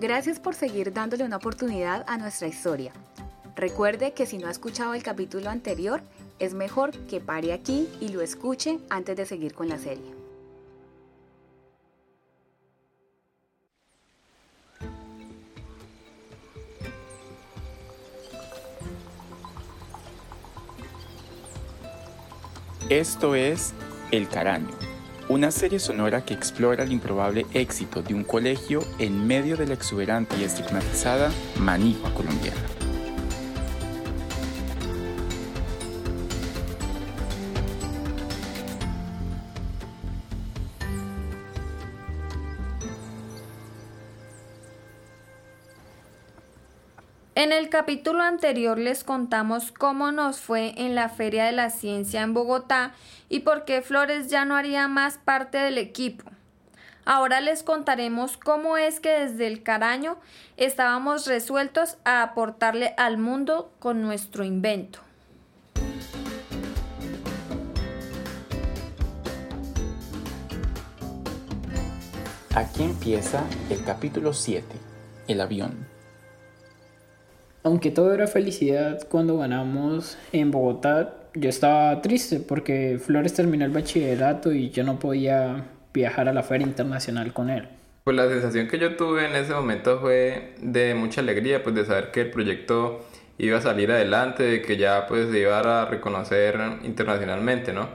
Gracias por seguir dándole una oportunidad a nuestra historia. Recuerde que si no ha escuchado el capítulo anterior, es mejor que pare aquí y lo escuche antes de seguir con la serie. Esto es El Caraño, una serie sonora que explora el improbable éxito de un colegio en medio de la exuberante y estigmatizada manifa colombiana. Capítulo anterior les contamos cómo nos fue en la Feria de la Ciencia en Bogotá y por qué Flores ya no haría más parte del equipo. Ahora les contaremos cómo es que desde el Caraño estábamos resueltos a aportarle al mundo con nuestro invento. Aquí empieza el capítulo 7, el avión aunque todo era felicidad cuando ganamos en Bogotá, yo estaba triste porque Flores terminó el bachillerato y yo no podía viajar a la feria internacional con él. Pues la sensación que yo tuve en ese momento fue de mucha alegría, pues de saber que el proyecto iba a salir adelante, de que ya pues se iba a reconocer internacionalmente, ¿no?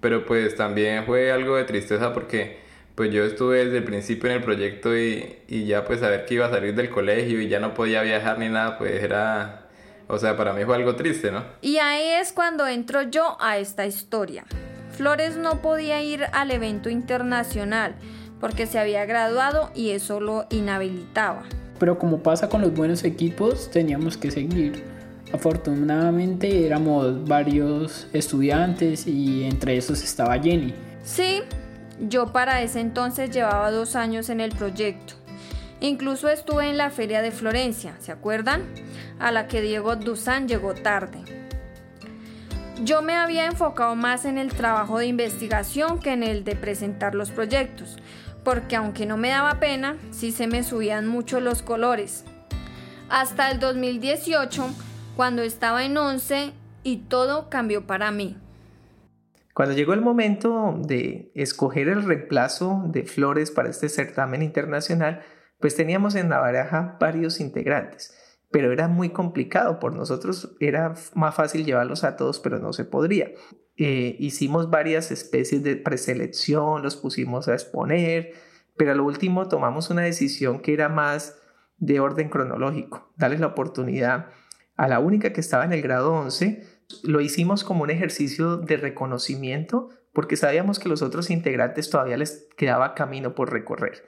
Pero pues también fue algo de tristeza porque pues yo estuve desde el principio en el proyecto y, y, ya pues saber que iba a salir del colegio y ya no podía viajar ni nada, pues era, o sea, para mí fue algo triste, ¿no? Y ahí es cuando entro yo a esta historia. Flores no podía ir al evento internacional porque se había graduado y eso lo inhabilitaba. Pero como pasa con los buenos equipos, teníamos que seguir. Afortunadamente éramos varios estudiantes y entre esos estaba Jenny. Sí, yo para ese entonces llevaba dos años en el proyecto. Incluso estuve en la feria de Florencia, ¿se acuerdan? A la que Diego Duzán llegó tarde. Yo me había enfocado más en el trabajo de investigación que en el de presentar los proyectos, porque aunque no me daba pena, sí se me subían mucho los colores. Hasta el 2018, cuando estaba en 11 y todo cambió para mí. Cuando llegó el momento de escoger el reemplazo de Flores para este certamen internacional, pues teníamos en la baraja varios integrantes, pero era muy complicado. Por nosotros era más fácil llevarlos a todos, pero no se podría. Eh, hicimos varias especies de preselección, los pusimos a exponer, pero a lo último tomamos una decisión que era más de orden cronológico, darles la oportunidad a la única que estaba en el grado 11 lo hicimos como un ejercicio de reconocimiento porque sabíamos que los otros integrantes todavía les quedaba camino por recorrer.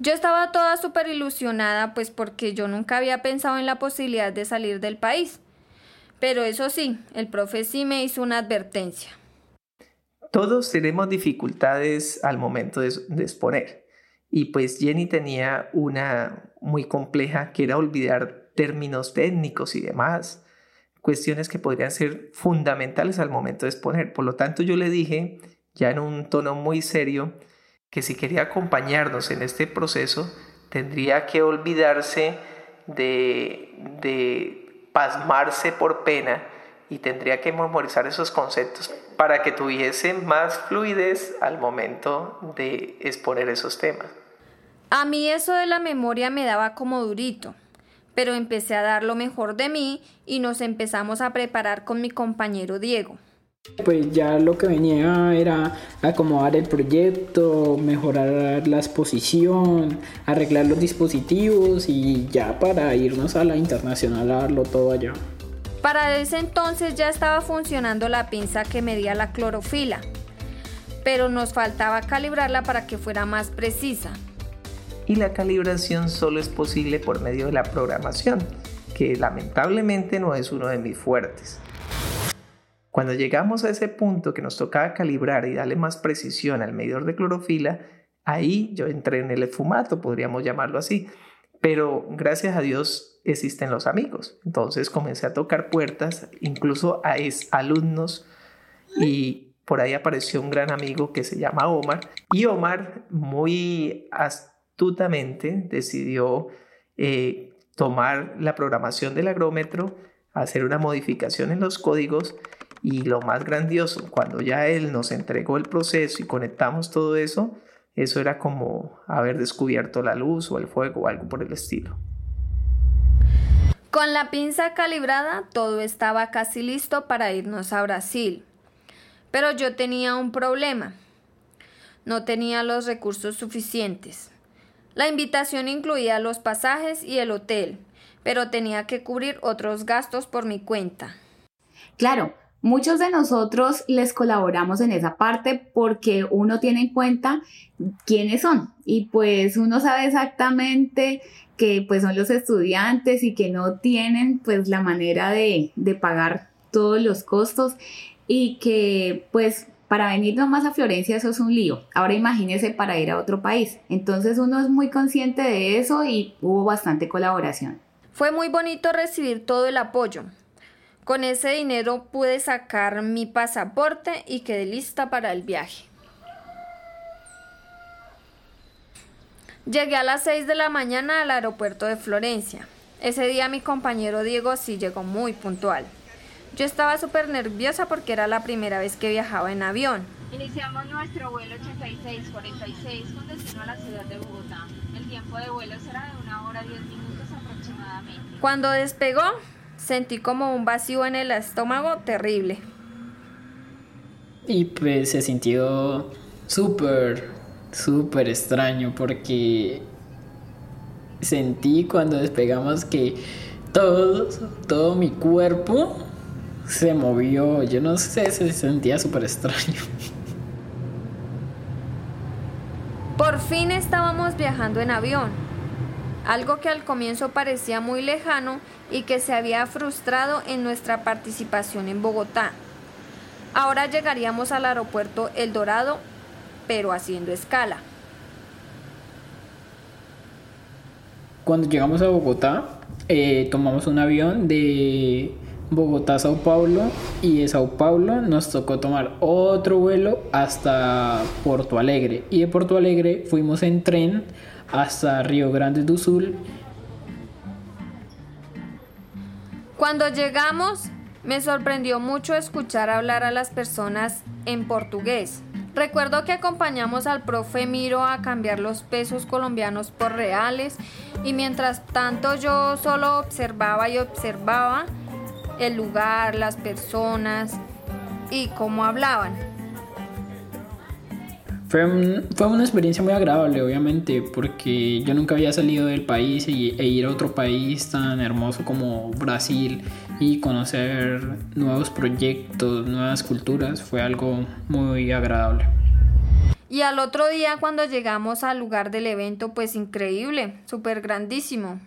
Yo estaba toda súper ilusionada pues porque yo nunca había pensado en la posibilidad de salir del país. Pero eso sí, el profe sí me hizo una advertencia. Todos tenemos dificultades al momento de, de exponer. Y pues Jenny tenía una muy compleja que era olvidar términos técnicos y demás cuestiones que podrían ser fundamentales al momento de exponer. Por lo tanto, yo le dije, ya en un tono muy serio, que si quería acompañarnos en este proceso, tendría que olvidarse de, de pasmarse por pena y tendría que memorizar esos conceptos para que tuviese más fluidez al momento de exponer esos temas. A mí eso de la memoria me daba como durito pero empecé a dar lo mejor de mí y nos empezamos a preparar con mi compañero Diego. Pues ya lo que venía era acomodar el proyecto, mejorar la exposición, arreglar los dispositivos y ya para irnos a la internacional a darlo todo allá. Para ese entonces ya estaba funcionando la pinza que medía la clorofila, pero nos faltaba calibrarla para que fuera más precisa y la calibración solo es posible por medio de la programación, que lamentablemente no es uno de mis fuertes. Cuando llegamos a ese punto que nos tocaba calibrar y darle más precisión al medidor de clorofila, ahí yo entré en el esfumato, podríamos llamarlo así. Pero gracias a Dios existen los amigos. Entonces comencé a tocar puertas, incluso a alumnos, y por ahí apareció un gran amigo que se llama Omar. Y Omar, muy astutamente decidió eh, tomar la programación del agrómetro, hacer una modificación en los códigos y lo más grandioso, cuando ya él nos entregó el proceso y conectamos todo eso, eso era como haber descubierto la luz o el fuego o algo por el estilo. Con la pinza calibrada todo estaba casi listo para irnos a Brasil. Pero yo tenía un problema. No tenía los recursos suficientes. La invitación incluía los pasajes y el hotel, pero tenía que cubrir otros gastos por mi cuenta. Claro, muchos de nosotros les colaboramos en esa parte porque uno tiene en cuenta quiénes son y pues uno sabe exactamente que pues son los estudiantes y que no tienen pues la manera de, de pagar todos los costos y que pues para venir nomás a Florencia eso es un lío. Ahora imagínese para ir a otro país. Entonces uno es muy consciente de eso y hubo bastante colaboración. Fue muy bonito recibir todo el apoyo. Con ese dinero pude sacar mi pasaporte y quedé lista para el viaje. Llegué a las 6 de la mañana al aeropuerto de Florencia. Ese día mi compañero Diego sí llegó muy puntual. Yo estaba súper nerviosa porque era la primera vez que viajaba en avión. Iniciamos nuestro vuelo 8646 con destino a la ciudad de Bogotá. El tiempo de vuelo será de una hora 10 minutos aproximadamente. Cuando despegó, sentí como un vacío en el estómago terrible. Y pues se sintió súper, súper extraño porque sentí cuando despegamos que todo, todo mi cuerpo se movió, yo no sé, se sentía súper extraño. Por fin estábamos viajando en avión, algo que al comienzo parecía muy lejano y que se había frustrado en nuestra participación en Bogotá. Ahora llegaríamos al aeropuerto El Dorado, pero haciendo escala. Cuando llegamos a Bogotá, eh, tomamos un avión de Bogotá, Sao Paulo y de Sao Paulo nos tocó tomar otro vuelo hasta Porto Alegre y de Porto Alegre fuimos en tren hasta Río Grande do Sul. Cuando llegamos me sorprendió mucho escuchar hablar a las personas en portugués. Recuerdo que acompañamos al profe Miro a cambiar los pesos colombianos por reales y mientras tanto yo solo observaba y observaba el lugar, las personas y cómo hablaban. Fue, fue, una experiencia muy agradable, obviamente, porque yo nunca había salido del país e, e ir a otro país tan hermoso como Brasil y conocer nuevos proyectos, nuevas culturas, fue algo muy agradable. Y al otro día cuando llegamos al lugar del evento, pues increíble, súper grandísimo.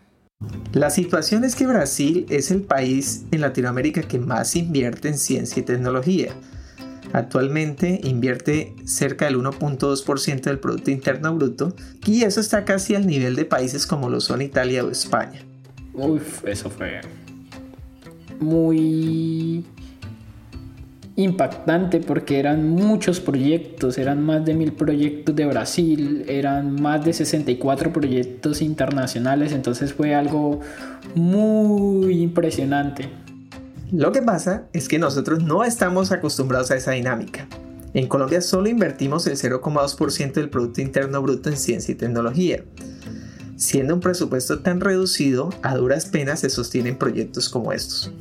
La situación es que Brasil es el país en Latinoamérica que más invierte en ciencia y tecnología. Actualmente invierte cerca del 1.2% del Producto Interno Bruto y eso está casi al nivel de países como lo son Italia o España. Uf, eso fue muy impactante porque eran muchos proyectos, eran más de mil proyectos de Brasil, eran más de 64 proyectos internacionales, entonces fue algo muy impresionante. Lo que pasa es que nosotros no estamos acostumbrados a esa dinámica. En Colombia solo invertimos el 0,2% del Producto Interno Bruto en ciencia y tecnología. Siendo un presupuesto tan reducido, a duras penas se sostienen proyectos como estos.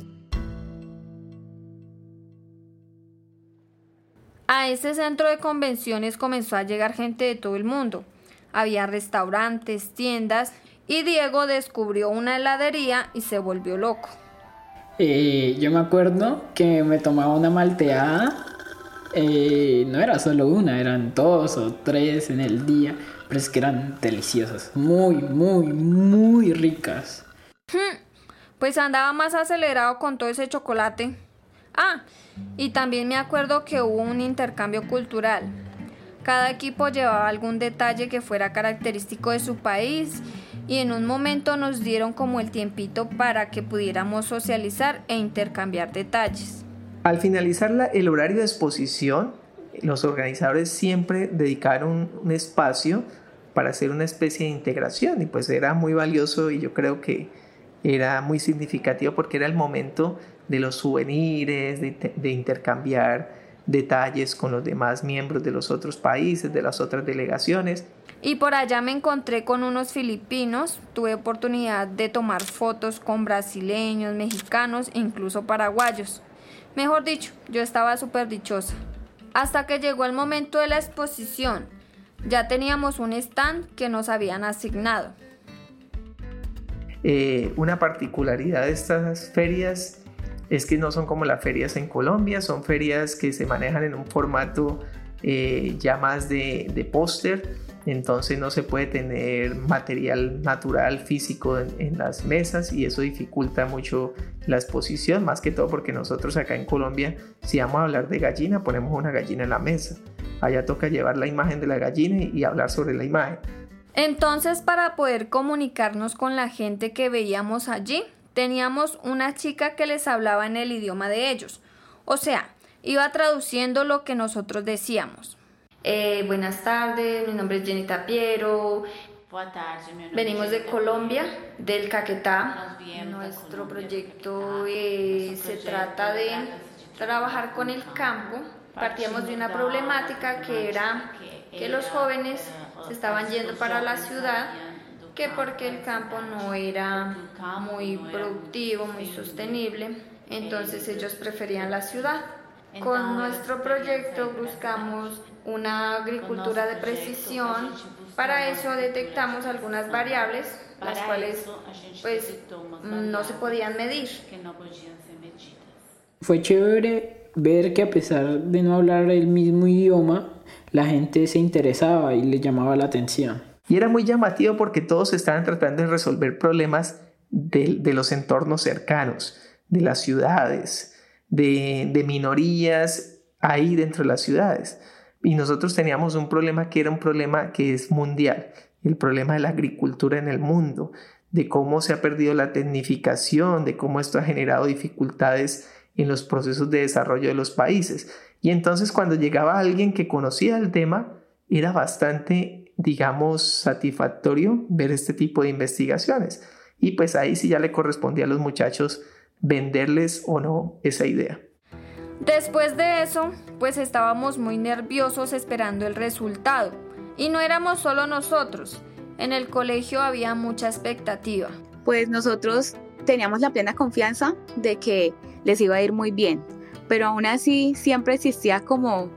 Ese centro de convenciones comenzó a llegar gente de todo el mundo. Había restaurantes, tiendas y Diego descubrió una heladería y se volvió loco. Eh, yo me acuerdo que me tomaba una malteada. Eh, no era solo una, eran dos o tres en el día, pero es que eran deliciosas, muy, muy, muy ricas. Hmm, pues andaba más acelerado con todo ese chocolate. Ah, y también me acuerdo que hubo un intercambio cultural. Cada equipo llevaba algún detalle que fuera característico de su país y en un momento nos dieron como el tiempito para que pudiéramos socializar e intercambiar detalles. Al finalizar el horario de exposición, los organizadores siempre dedicaron un espacio para hacer una especie de integración y pues era muy valioso y yo creo que era muy significativo porque era el momento de los souvenirs, de, de intercambiar detalles con los demás miembros de los otros países, de las otras delegaciones. Y por allá me encontré con unos filipinos, tuve oportunidad de tomar fotos con brasileños, mexicanos e incluso paraguayos. Mejor dicho, yo estaba súper dichosa. Hasta que llegó el momento de la exposición. Ya teníamos un stand que nos habían asignado. Eh, una particularidad de estas ferias es que no son como las ferias en Colombia, son ferias que se manejan en un formato eh, ya más de, de póster, entonces no se puede tener material natural físico en, las mesas y eso dificulta mucho la exposición, más que todo porque nosotros acá en Colombia, si vamos a hablar de gallina, ponemos una gallina en la mesa. Allá toca llevar la imagen de la gallina y hablar sobre la imagen. Entonces, para poder comunicarnos con la gente que veíamos allí, teníamos una chica que les hablaba en el idioma de ellos. O sea, iba traduciendo lo que nosotros decíamos. Eh, buenas tardes, mi nombre es Jenny Tapiero. Venimos de Colombia, del Caquetá. Nuestro proyecto eh, se trata de trabajar con el campo. Partíamos de una problemática que era que los jóvenes se estaban yendo para la ciudad que porque el campo no era muy productivo, muy sostenible, entonces ellos preferían la ciudad. Con nuestro proyecto buscamos una agricultura de precisión. Para eso detectamos algunas variables, las cuales pues no se podían medir. Fue chévere ver que a pesar de no hablar el mismo idioma, la gente se interesaba y le llamaba la atención. Y era muy llamativo porque todos estaban tratando de resolver problemas de, los entornos cercanos, de las ciudades, de, de minorías ahí dentro de las ciudades. Y nosotros teníamos un problema que era un problema que es mundial, el problema de la agricultura en el mundo, de cómo se ha perdido la tecnificación, de cómo esto ha generado dificultades en los procesos de desarrollo de los países. Y entonces cuando llegaba alguien que conocía el tema, era bastante digamos, satisfactorio ver este tipo de investigaciones. Y pues ahí sí ya le correspondía a los muchachos venderles o no esa idea. Después de eso, pues estábamos muy nerviosos esperando el resultado. Y no éramos solo nosotros. En el colegio había mucha expectativa. Pues nosotros teníamos la plena confianza de que les iba a ir muy bien. Pero aún así siempre existía como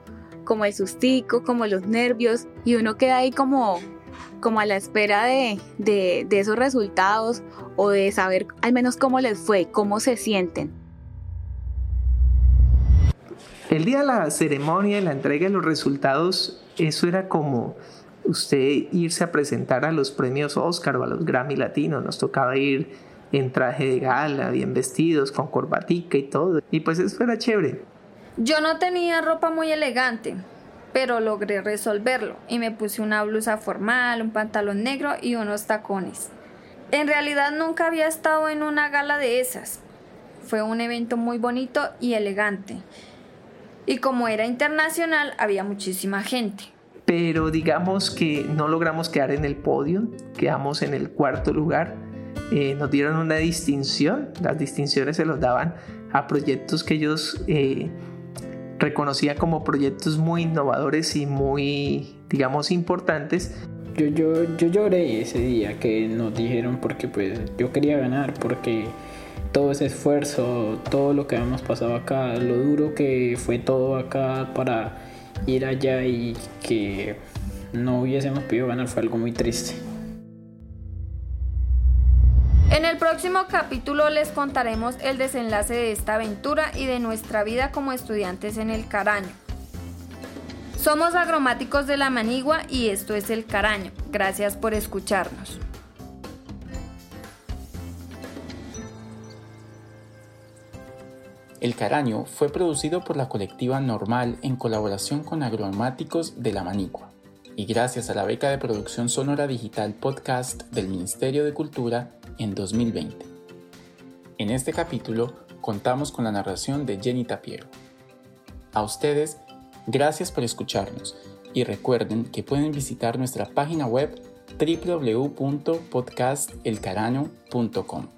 como el sustico, como los nervios, y uno queda ahí como, como a la espera de, de, de esos resultados o de saber al menos cómo les fue, cómo se sienten. El día de la ceremonia y la entrega de los resultados, eso era como usted irse a presentar a los premios Oscar o a los Grammy Latinos. Nos tocaba ir en traje de gala, bien vestidos, con corbatica y todo. Y pues eso era chévere. Yo no tenía ropa muy elegante, pero logré resolverlo y me puse una blusa formal, un pantalón negro y unos tacones. En realidad nunca había estado en una gala de esas. Fue un evento muy bonito y elegante. Y como era internacional, había muchísima gente. Pero digamos que no logramos quedar en el podio, quedamos en el cuarto lugar. Eh, nos dieron una distinción, las distinciones se los daban a proyectos que ellos eh, reconocía como proyectos muy innovadores y muy, digamos, importantes. Yo, yo, yo lloré ese día que nos dijeron porque pues yo quería ganar, porque todo ese esfuerzo, todo lo que habíamos pasado acá, lo duro que fue todo acá para ir allá y que no hubiésemos podido ganar fue algo muy triste. Próximo capítulo les contaremos el desenlace de esta aventura y de nuestra vida como estudiantes en el Caraño. Somos agromáticos de la Manigua y esto es el Caraño. Gracias por escucharnos. El Caraño fue producido por la colectiva Normal en colaboración con agromáticos de la Manigua y gracias a la beca de producción sonora digital podcast del Ministerio de Cultura en 2020. En este capítulo contamos con la narración de Jenny Tapiero. A ustedes, gracias por escucharnos y recuerden que pueden visitar nuestra página web www.podcastelcarano.com.